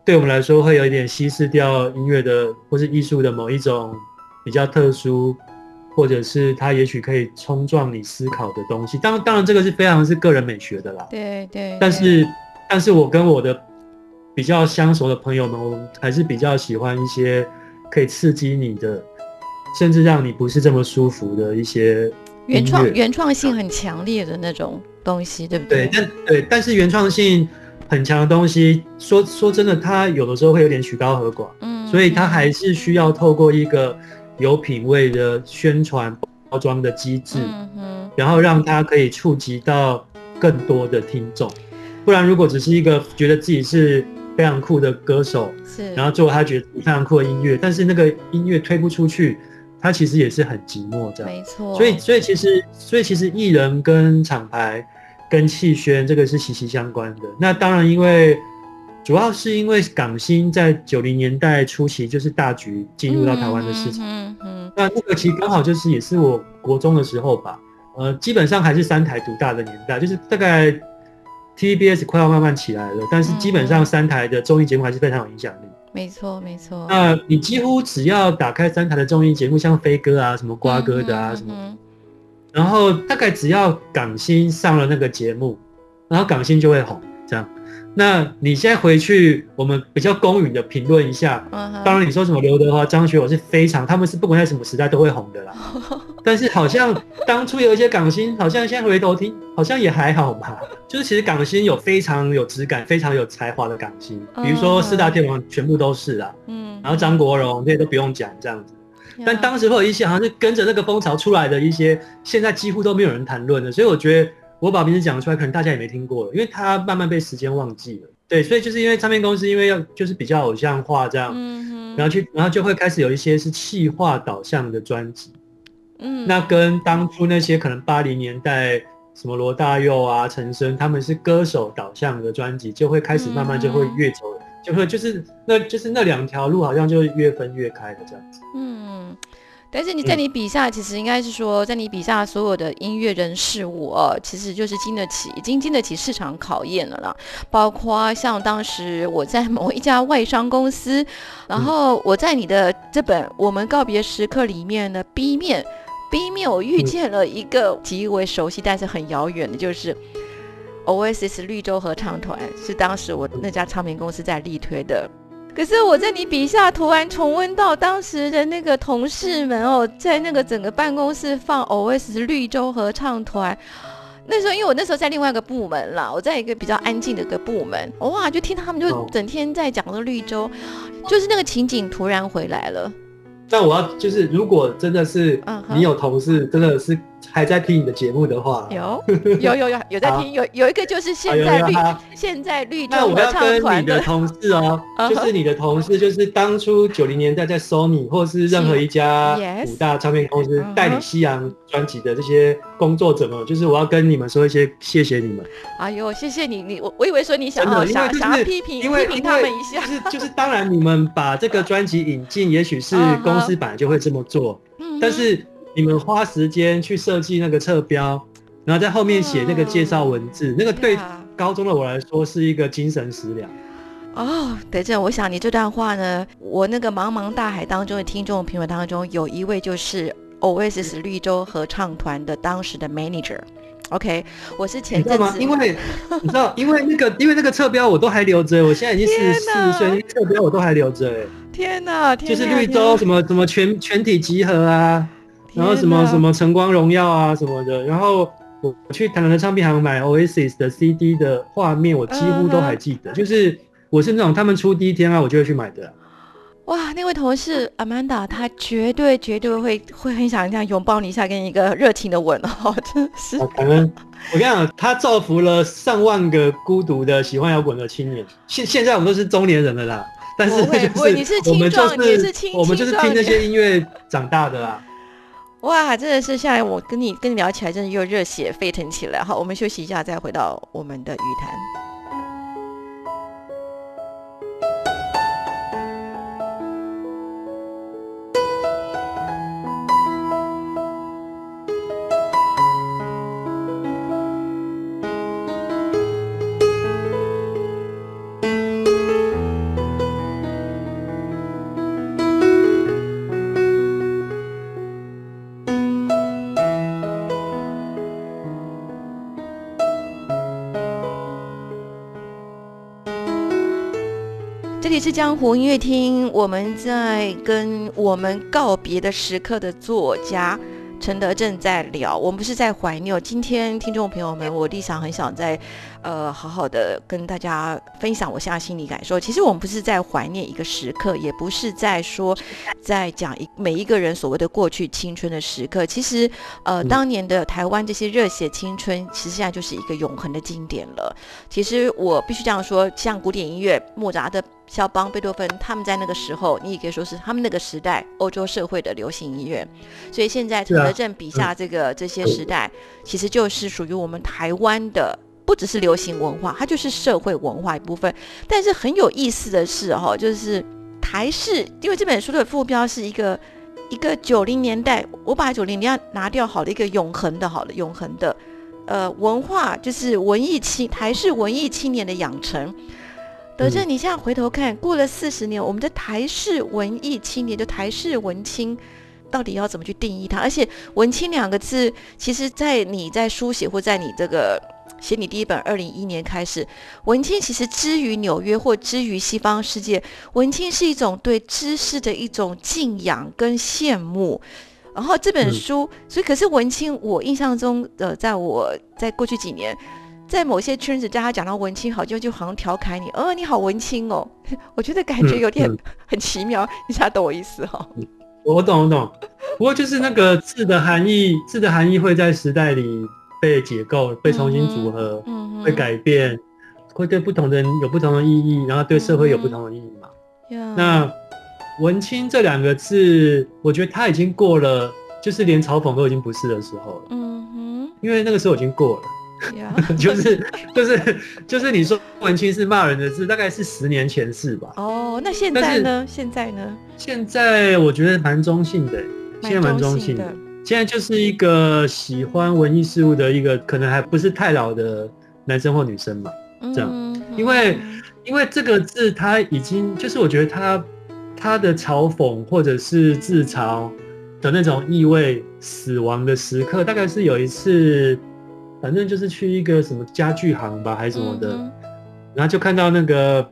[SPEAKER 3] 对我们来说会有一点稀释掉音乐的或是艺术的某一种比较特殊，或者是它也许可以冲撞你思考的东西。当当然这个是非常是个人美学的啦，
[SPEAKER 2] 对对。
[SPEAKER 3] 但是但是我跟我的比较相熟的朋友们，我们还是比较喜欢一些可以刺激你的，甚至让你不是这么舒服的一些
[SPEAKER 2] 原创原创性很强烈的那种东西，对不
[SPEAKER 3] 对，
[SPEAKER 2] 对？
[SPEAKER 3] 但对，但是原创性很强的东西，说说真的，它有的时候会有点曲高和寡，
[SPEAKER 2] 嗯
[SPEAKER 3] 所以它还是需要透过一个有品味的宣传包装的机制，
[SPEAKER 2] 嗯哼
[SPEAKER 3] 然后让它可以触及到更多的听众。不然，如果只是一个觉得自己是非常酷的歌手，
[SPEAKER 2] 是，
[SPEAKER 3] 然后做他觉得非常酷的音乐，但是那个音乐推不出去，他其实也是很寂寞这样。
[SPEAKER 2] 没错，
[SPEAKER 3] 所以，所以其实，所以其实艺人跟厂牌跟气宣这个是息息相关的。那当然，因为主要是因为港星在九零年代初期就是大局进入到台湾的市场。
[SPEAKER 2] 嗯嗯
[SPEAKER 3] 那那个其实刚好就是也是我国中的时候吧，呃，基本上还是三台独大的年代，就是大概 TVBS 快要慢慢起来了，但是基本上三台的综艺节目还是非常有影响力。
[SPEAKER 2] 没错没错。
[SPEAKER 3] 那你几乎只要打开三台的综艺节目，像飞哥啊、什么瓜哥的啊、什么，然后大概只要港星上了那个节目，然后港星就会红，这样。那你现在回去，我们比较公允的评论一下。
[SPEAKER 2] 嗯
[SPEAKER 3] 当然，你说什么刘德华、张学友是非常，他们是不管在什么时代都会红的啦。*laughs* 但是好像当初有一些港星，好像现在回头听，好像也还好吧。就是其实港星有非常有质感、非常有才华的港星，比如说四大天王全部都是啦，
[SPEAKER 2] 嗯，
[SPEAKER 3] 然后张国荣这些都不用讲这样子。但
[SPEAKER 2] 呀
[SPEAKER 3] 当时会有一些好像是跟着那个风潮出来的一些，现在几乎都没有人谈论的，所以我觉得我把名字讲出来，可能大家也没听过了，因为他慢慢被时间忘记了。对，所以就是因为唱片公司因为要就是比较偶像化这样，
[SPEAKER 2] 嗯哼，
[SPEAKER 3] 然后去然后就会开始有一些是气化导向的专辑，
[SPEAKER 2] 嗯
[SPEAKER 3] 那跟当初那些可能八零年代什么罗大佑啊、陈升他们是歌手导向的专辑，就会开始慢慢就会越走，就会就是那就是那两条路好像就越分越开的这样子。
[SPEAKER 2] 嗯，但是你在你笔下，其实应该是说，在你笔下所有的音乐人事物哦，其实就是经得起，已经经得起市场考验了啦。包括像当时我在某一家外商公司，然后我在你的这本《我们告别时刻》里面的 B 面。B 面我遇见了一个极为熟悉但是很遥远的，就是 Oasis 绿洲合唱团，是当时我那家唱片公司在力推的。可是我在你笔下突然重温到当时的那个同事们哦，在那个整个办公室放 O S S 绿洲合唱团。那时候因为我那时候在另外一个部门啦，我在一个比较安静的一个部门，哇，就听他们就
[SPEAKER 3] 哦
[SPEAKER 2] 整天在讲的绿洲，就是那个情景突然回来了。
[SPEAKER 3] 那我要就是，如果真的是你有同事真的是还在听你的节目的话，
[SPEAKER 2] 有 *laughs* 有有有有在听，有有一个就是现在绿现在绿洲
[SPEAKER 3] 那我
[SPEAKER 2] 合唱
[SPEAKER 3] 要跟
[SPEAKER 2] 团的，
[SPEAKER 3] 你的同事哦就是你的同事，就是当初九零年代在 Sony 或是任何一家五大唱片公司代理西洋专辑的这些工作者们，就是我要跟你们说一些谢谢你们。
[SPEAKER 2] 哎呦，谢谢你你我我以为说你想要想
[SPEAKER 3] 就是
[SPEAKER 2] 想要批评批评他们一下，
[SPEAKER 3] 就是就是当然你们把这个专辑引进，也许是公司本来就会这么做，
[SPEAKER 2] 嗯
[SPEAKER 3] 但是你们花时间去设计那个侧标，然后在后面写那个介绍文字，那个对
[SPEAKER 2] 啊
[SPEAKER 3] 高中的我来说是一个精神食粮。
[SPEAKER 2] 哦，德正，我想你这段话呢，我那个茫茫大海当中的听众朋友当中，有一位就是 Oasis 绿洲合唱团的当时的 manager。OK，我是前？阵子
[SPEAKER 3] 因为 *laughs* 你知道，因为那个因为那个侧标我都还留着，我现在已经四十四岁，那个侧标我都还留着，哎，
[SPEAKER 2] 天哪，天
[SPEAKER 3] 就是
[SPEAKER 2] 哪
[SPEAKER 3] 绿洲什么什么全全体集合啊，然后什么什，么晨光荣耀啊什么的，然后我去台南的唱片行买 Oasis 的 CD 的画面，我几乎都还记得，就是我是那种他们出第一天啊，我就会去买的啊。
[SPEAKER 2] 哇，那位同事 Amanda，她绝对绝对会会很想这样拥抱你一下，给你一个热情的吻哦，*laughs* 真是
[SPEAKER 3] 啊感恩，我跟你讲，他造福了上万个孤独的喜欢摇滚的青年。现现在我们都是中年人了啦，但是
[SPEAKER 2] 不会你是
[SPEAKER 3] 就是我们就
[SPEAKER 2] 青壮你也是
[SPEAKER 3] 是
[SPEAKER 2] 青
[SPEAKER 3] 我们就是听那些音乐长大的啦。
[SPEAKER 2] 哇，真的是现在我跟你跟你聊起来，真的又热血沸腾起来。好，我们休息一下，再回到我们的语谈。是江湖音乐厅，我们在跟我们告别的时刻的作家。陈德正在聊，我们不是在怀念。今天听众朋友们，我立场很想在，呃，好好的跟大家分享我现在心理感受。其实我们不是在怀念一个时刻，也不是在说，在讲一每一个人所谓的过去青春的时刻。其实，呃，当年的台湾这些热血青春，其实现在就是一个永恒的经典了。其实我必须这样说，像古典音乐，莫扎特。肖邦、贝多芬，他们在那个时候，你也可以说是他们那个时代欧洲社会的流行音乐。所以现在陈德正笔下这个这些时代，其实就是属于我们台湾的，不只是流行文化，它就是社会文化一部分。但是很有意思的是，哈，就是台式，因为这本书的副标是一个一个九零年代，我把九零年代拿掉好了，一个永恒的，好的，永恒的，呃，文化就是文艺青台式文艺青年的养成。德正，你现在回头看，过了四十年，我们的台式文艺青年，就台式文青，到底要怎么去定义它？而且“文青”两个字，其实，在你在书写或在你这个写你第一本二零一一年开始，文青其实之于纽约或之于西方世界，文青是一种对知识的一种敬仰跟羡慕。然后这本书，所以可是文青，我印象中，呃，在我在过去几年。在某些圈子，叫他讲到文青，好就就好像调侃你，哦，你好文青哦，*laughs* 我觉得感觉有点很奇妙，你才懂我意思哈。
[SPEAKER 3] 我懂我懂，不过就是那个字的含义，字的含义会在时代里被解构、被重新组合、会改变，会对不同的人有不同的意义，然后对社会有不同的意义嘛。那文青这两个字，我觉得他已经过了，就是连嘲讽都已经不是的时候了。嗯哼，因为那个时候已经过了。*laughs* 就是就是就是你说文青是骂人的字，大概是十年前是吧？
[SPEAKER 2] 哦，那现在呢？现在呢？
[SPEAKER 3] 现在我觉得蛮中性的，现在蛮中性的。现在就是一个喜欢文艺事物的一个，可能还不是太老的男生或女生嘛，这样。因为因为这个字，他已经就是我觉得他他的嘲讽或者是自嘲的那种意味，死亡的时刻，大概是有一次。反正就是去一个什么家具行吧，还是什么的，然后就看到那个，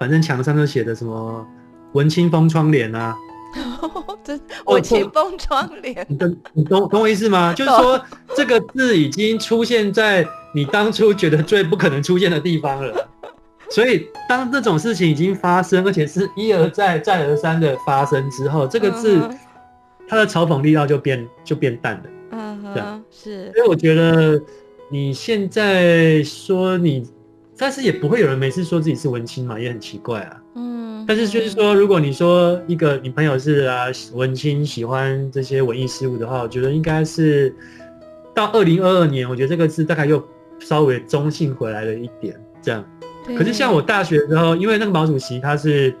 [SPEAKER 3] 反正墙上都写的什么 *laughs* “文青风窗帘”啊，
[SPEAKER 2] 真文青风窗帘，
[SPEAKER 3] 你懂你懂懂我意思吗？*laughs* 就是说这个字已经出现在你当初觉得最不可能出现的地方了，*laughs* 所以当这种事情已经发生，而且是一而再再而三的发生之后，这个字它的嘲讽力道就变就变淡了。
[SPEAKER 2] 嗯，是，
[SPEAKER 3] 所以我觉得你现在说你，但是也不会有人每次说自己是文青嘛，也很奇怪啊。嗯，但是就是说，如果你说一个你朋友是啊文青，喜欢这些文艺事物的话，我觉得应该是到二零二二年，我觉得这个字大概又稍微中性回来了一点，这样。可是像我大学的时候，因为那个毛主席他是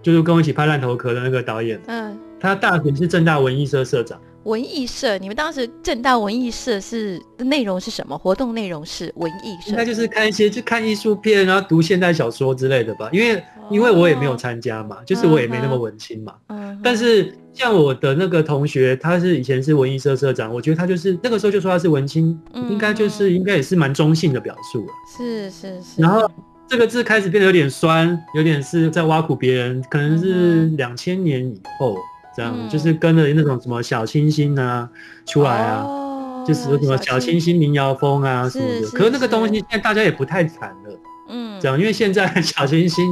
[SPEAKER 3] 就是跟我一起拍《烂头壳》的那个导演，嗯，他大学是正大文艺社社长。
[SPEAKER 2] 文艺社，你们当时正大文艺社是内容是什么？活动内容是文艺社，
[SPEAKER 3] 应该就是看一些就看艺术片，然后读现代小说之类的吧。因为因为我也没有参加嘛，就是我也没那么文青嘛。嗯。但是像我的那个同学，他是以前是文艺社社长，我觉得他就是那个时候就说他是文青，应该就是应该也是蛮中性的表述了。
[SPEAKER 2] 是是是。
[SPEAKER 3] 然后这个字开始变得有点酸，有点是在挖苦别人，可能是两千年以后。这样就是跟着那种什么小清新啊出来啊，就是什么小清新民谣风啊什么的。可是那个东西现在大家也不太谈了，嗯，这样，因为现在 *laughs* 小清新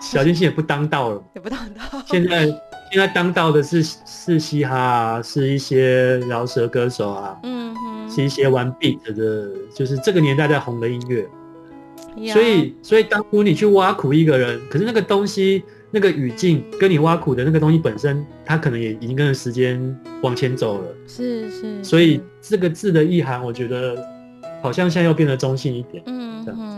[SPEAKER 3] 小清新也不当道了，
[SPEAKER 2] 也不当道。
[SPEAKER 3] 现在 *laughs* 现在当道的是是嘻哈啊，是一些饶舌歌手啊，嗯哼，是一些玩 beat 的，就是这个年代在红的音乐。所以所以当初你去挖苦一个人，可是那个东西。那个语境跟你挖苦的那个东西本身，它可能也已经跟着时间往前走了。
[SPEAKER 2] 是是。
[SPEAKER 3] 所以这个字的意涵，我觉得好像现在又变得中性一点。嗯嗯。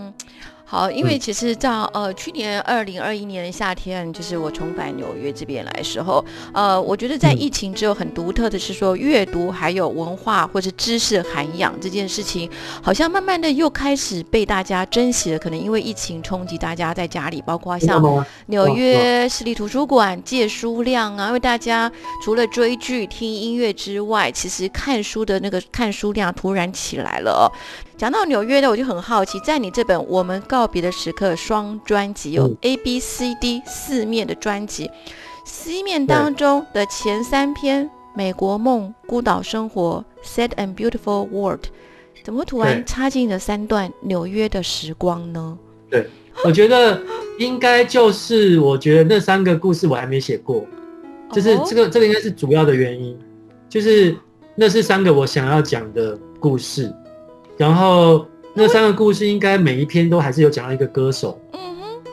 [SPEAKER 2] 好，因为其实，在呃去年二零二一年的夏天，就是我重返纽约这边来的时候，呃，我觉得在疫情之后很独特的是说，阅读还有文化或者知识涵养这件事情，好像慢慢的又开始被大家珍惜了。可能因为疫情冲击，大家在家里，包括像纽约市立图书馆借书量啊，因为大家除了追剧、听音乐之外，其实看书的那个看书量突然起来了。讲到纽约呢，我就很好奇，在你这本《我们告别的时刻》双专辑有
[SPEAKER 3] 嗯。
[SPEAKER 2] A、B、C、D 四面的专辑，C 面当中的前三篇《美国梦》《孤岛生活》《Sad and Beautiful World》，怎么突然插进了三段纽约的时光呢？
[SPEAKER 3] 对我觉得应该就是，我觉得那三个故事我还没写过，就是
[SPEAKER 2] 哦
[SPEAKER 3] 这个、这个应该是主要的原因，就是那是三个我想要讲的故事，然后那三个故事应该每一篇都还是有讲到一个歌手，
[SPEAKER 2] 嗯哼，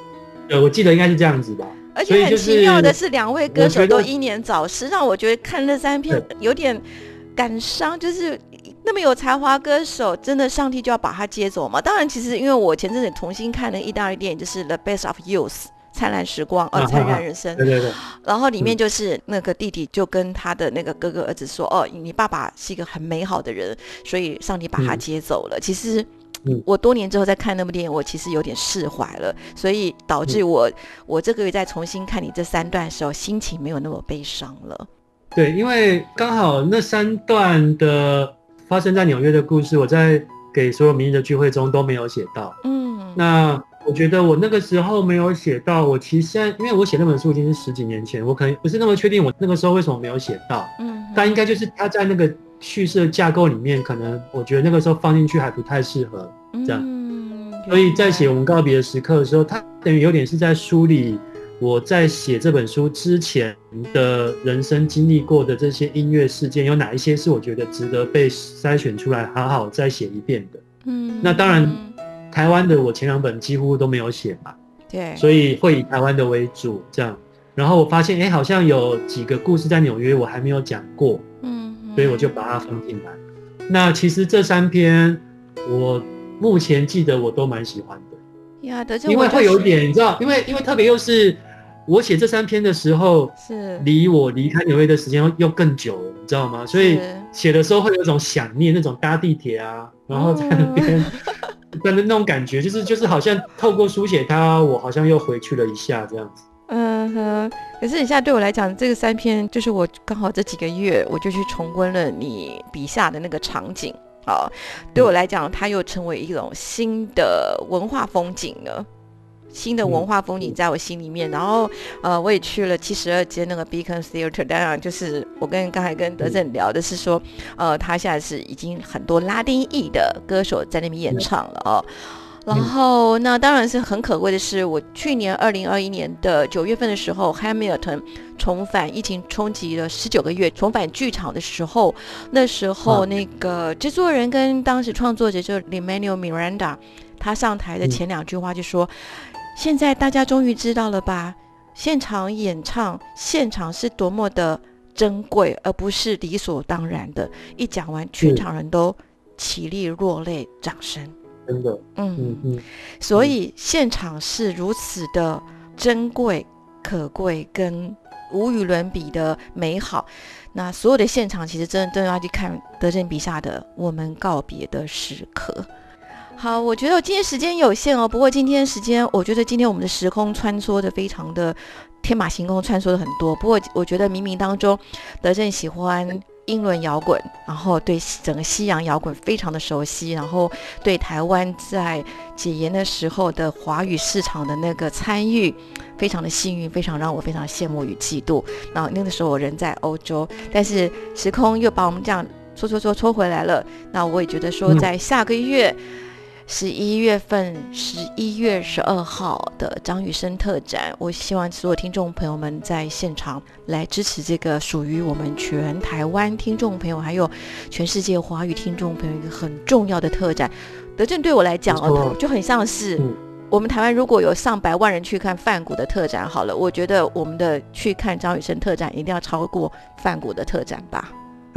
[SPEAKER 3] 呃，我记得应该是这样子吧。
[SPEAKER 2] 而且很奇妙的是，两位歌手都英年早逝，让我觉得看那三篇有点感伤，就是。那么有才华歌手，真的上帝就要把他接走吗？当然，其实因为我前阵子重新看了意大利电影，就是《The Best of Youth》灿烂时光，呃，
[SPEAKER 3] 啊
[SPEAKER 2] 灿烂人生。
[SPEAKER 3] 对对对，
[SPEAKER 2] 然后里面就是那个弟弟就跟他的那个哥哥儿子说：“哦，你爸爸是一个很美好的人，所以上帝把他
[SPEAKER 3] 嗯
[SPEAKER 2] 接走了。其实
[SPEAKER 3] 嗯
[SPEAKER 2] 我多年之后再看那部电影，我其实有点释怀了，所以导致
[SPEAKER 3] 嗯
[SPEAKER 2] 我、我这个月再重新看你这三段的时候，心情没有那么悲伤了。
[SPEAKER 3] 对，因为刚好那三段的发生在纽约的故事，我在给所有民意的聚会中都没有写到。
[SPEAKER 2] 嗯，
[SPEAKER 3] 那我觉得我那个时候没有写到，我其实现在因为我写那本书已经是十几年前，我可能不是那么确定我那个时候为什么没有写到，
[SPEAKER 2] 嗯，
[SPEAKER 3] 但应该就是他在那个叙事的架构里面，可能我觉得那个时候放进去还不太适合，这样
[SPEAKER 2] 嗯，
[SPEAKER 3] 所以在写《我们告别的时刻》的时候，他等于有点是在梳理我在写这本书之前的人生经历过的这些音乐事件，有哪一些是我觉得值得被筛选出来，好好再写一遍的。
[SPEAKER 2] 嗯，
[SPEAKER 3] 那当然
[SPEAKER 2] 嗯
[SPEAKER 3] 台湾的我前两本几乎都没有写嘛，
[SPEAKER 2] 对，
[SPEAKER 3] 所以会以台湾的为主这样。然后我发现，哎，好像有几个故事在纽约我还没有讲过，
[SPEAKER 2] 嗯，
[SPEAKER 3] 所以我就把它放进来。那其实这三篇我目前记得我都蛮喜欢的。因为会有点，你知道，因为因为特别又是我写这三篇的时候，
[SPEAKER 2] 是
[SPEAKER 3] 离我离开纽约的时间又又更久了，你知道吗？所以
[SPEAKER 2] 是
[SPEAKER 3] 写的时候会有一种想念，那种搭地铁啊，然后在那边，但是那种感觉，就是就是好像透过书写它，我好像又回去了一下这样子。
[SPEAKER 2] 嗯哼，可是你现在对我来讲，这个三篇就是我刚好这几个月我就去重温了你笔下的那个场景好，对我来讲，它又成为一种新的文化风景了。新的文化风景在我心里面，然后呃，我也去了七十二街那个 Beacon Theater，当然就是我跟刚才跟德正聊的是说，呃，他现在是已经很多拉丁裔的歌手在那边演唱了哦。然后，那当然是很可贵的是，我去年二零二一年的九月份的时候，Hamilton 重返疫情冲击了十九个月，重返剧场的时候，那时候
[SPEAKER 3] 嗯
[SPEAKER 2] 那个制作人跟当时创作者就是 Lin-Manuel Miranda，他上台的前两句话就说：“现在大家终于知道了吧？现场演唱，现场是多么的珍贵，而不是理所当然的。”一讲完，全场人都起立落泪，掌声。
[SPEAKER 3] 真的，
[SPEAKER 2] 嗯
[SPEAKER 3] 嗯嗯，
[SPEAKER 2] 所以现场是如此的珍贵、可贵跟无与伦比的美好。那所有的现场其实真的真的要去看德正笔下的我们告别的时刻。好，我觉得我今天时间有限哦，不过今天时间，我觉得今天我们的时空穿梭的非常的天马行空，穿梭的很多。不过我觉得冥冥当中，德正喜欢英伦摇滚，然后对整个西洋摇滚非常的熟悉，然后对台湾在解严的时候的华语市场的那个参与，非常的幸运，非常让我非常羡慕与嫉妒。那那个时候我人在欧洲，但是时空又把我们这样搓搓搓搓回来了。那我也觉得说，
[SPEAKER 3] 嗯
[SPEAKER 2] 在下个月。十一月份，十一月十二号的张雨生特展，我希望所有听众朋友们在现场来支持这个属于我们全台湾听众朋友，还有全世界华语听众朋友一个很重要的特展。德政对我来讲哦，就很像是
[SPEAKER 3] 嗯
[SPEAKER 2] 我们台湾如果有上百万人去看范谷的特展，好了，我觉得我们的去看张雨生特展一定要超过范谷的特展吧。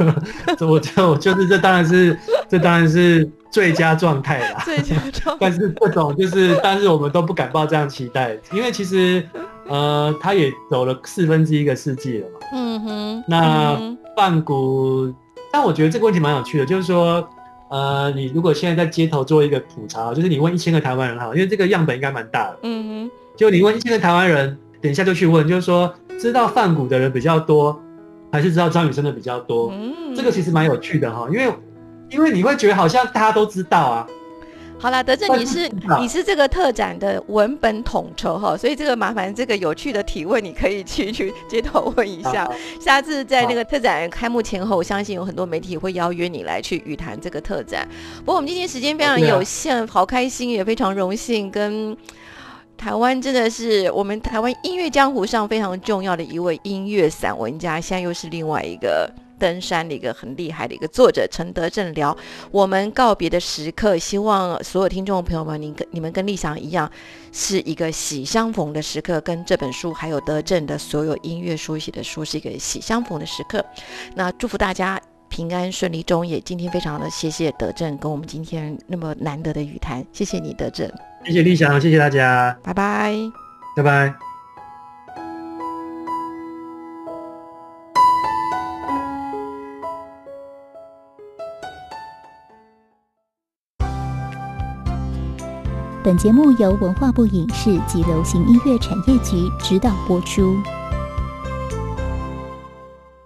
[SPEAKER 2] *laughs*
[SPEAKER 3] 这我这我就是这当然是这当然是最佳状态啦。
[SPEAKER 2] 最佳状 *laughs*
[SPEAKER 3] 但是这种就是，但是我们都不敢抱这样期待，因为其实，呃，他也走了四分之一个世纪了嘛。
[SPEAKER 2] 嗯哼，
[SPEAKER 3] 那
[SPEAKER 2] 嗯哼
[SPEAKER 3] 曼谷，但我觉得这个问题蛮有趣的，就是说，呃，你如果现在在街头做一个普查，就是你问一千个台湾人哈，因为这个样本应该蛮大的，
[SPEAKER 2] 嗯哼，
[SPEAKER 3] 就你问一千个台湾人，等一下就去问，就是说，知道范谷的人比较多，还是知道张雨生的比较多？
[SPEAKER 2] 嗯，
[SPEAKER 3] 这个其实蛮有趣的哈，因为因为你会觉得好像大家都知道啊，
[SPEAKER 2] 好了，德正，你是你是这个特展的文本统筹哈，所以这个麻烦这个有趣的提问，你可以去去街头问一下。下次在那个特展开幕前后，我相信有很多媒体会邀约你来去语谈这个特展。不过我们今天时间非常有限，好开心，也非常荣幸跟台湾真的是我们台湾音乐江湖上非常重要的一位音乐散文家，现在又是另外一个。登山的一个很厉害的一个作者陈德正聊我们告别的时刻，希望所有听众朋友们，您跟你们跟立祥一样，是一个喜相逢的时刻，跟这本书还有德正的所有音乐书写的书是一个喜相逢的时刻。那祝福大家平安顺利中，也今天非常的谢谢德正跟我们今天那么难得的语谈，谢谢你德正，
[SPEAKER 3] 谢谢立翔，谢谢大家，
[SPEAKER 2] 拜拜，
[SPEAKER 3] 拜拜。
[SPEAKER 4] 本节目由文化部影视及流行音乐产业局指导播出。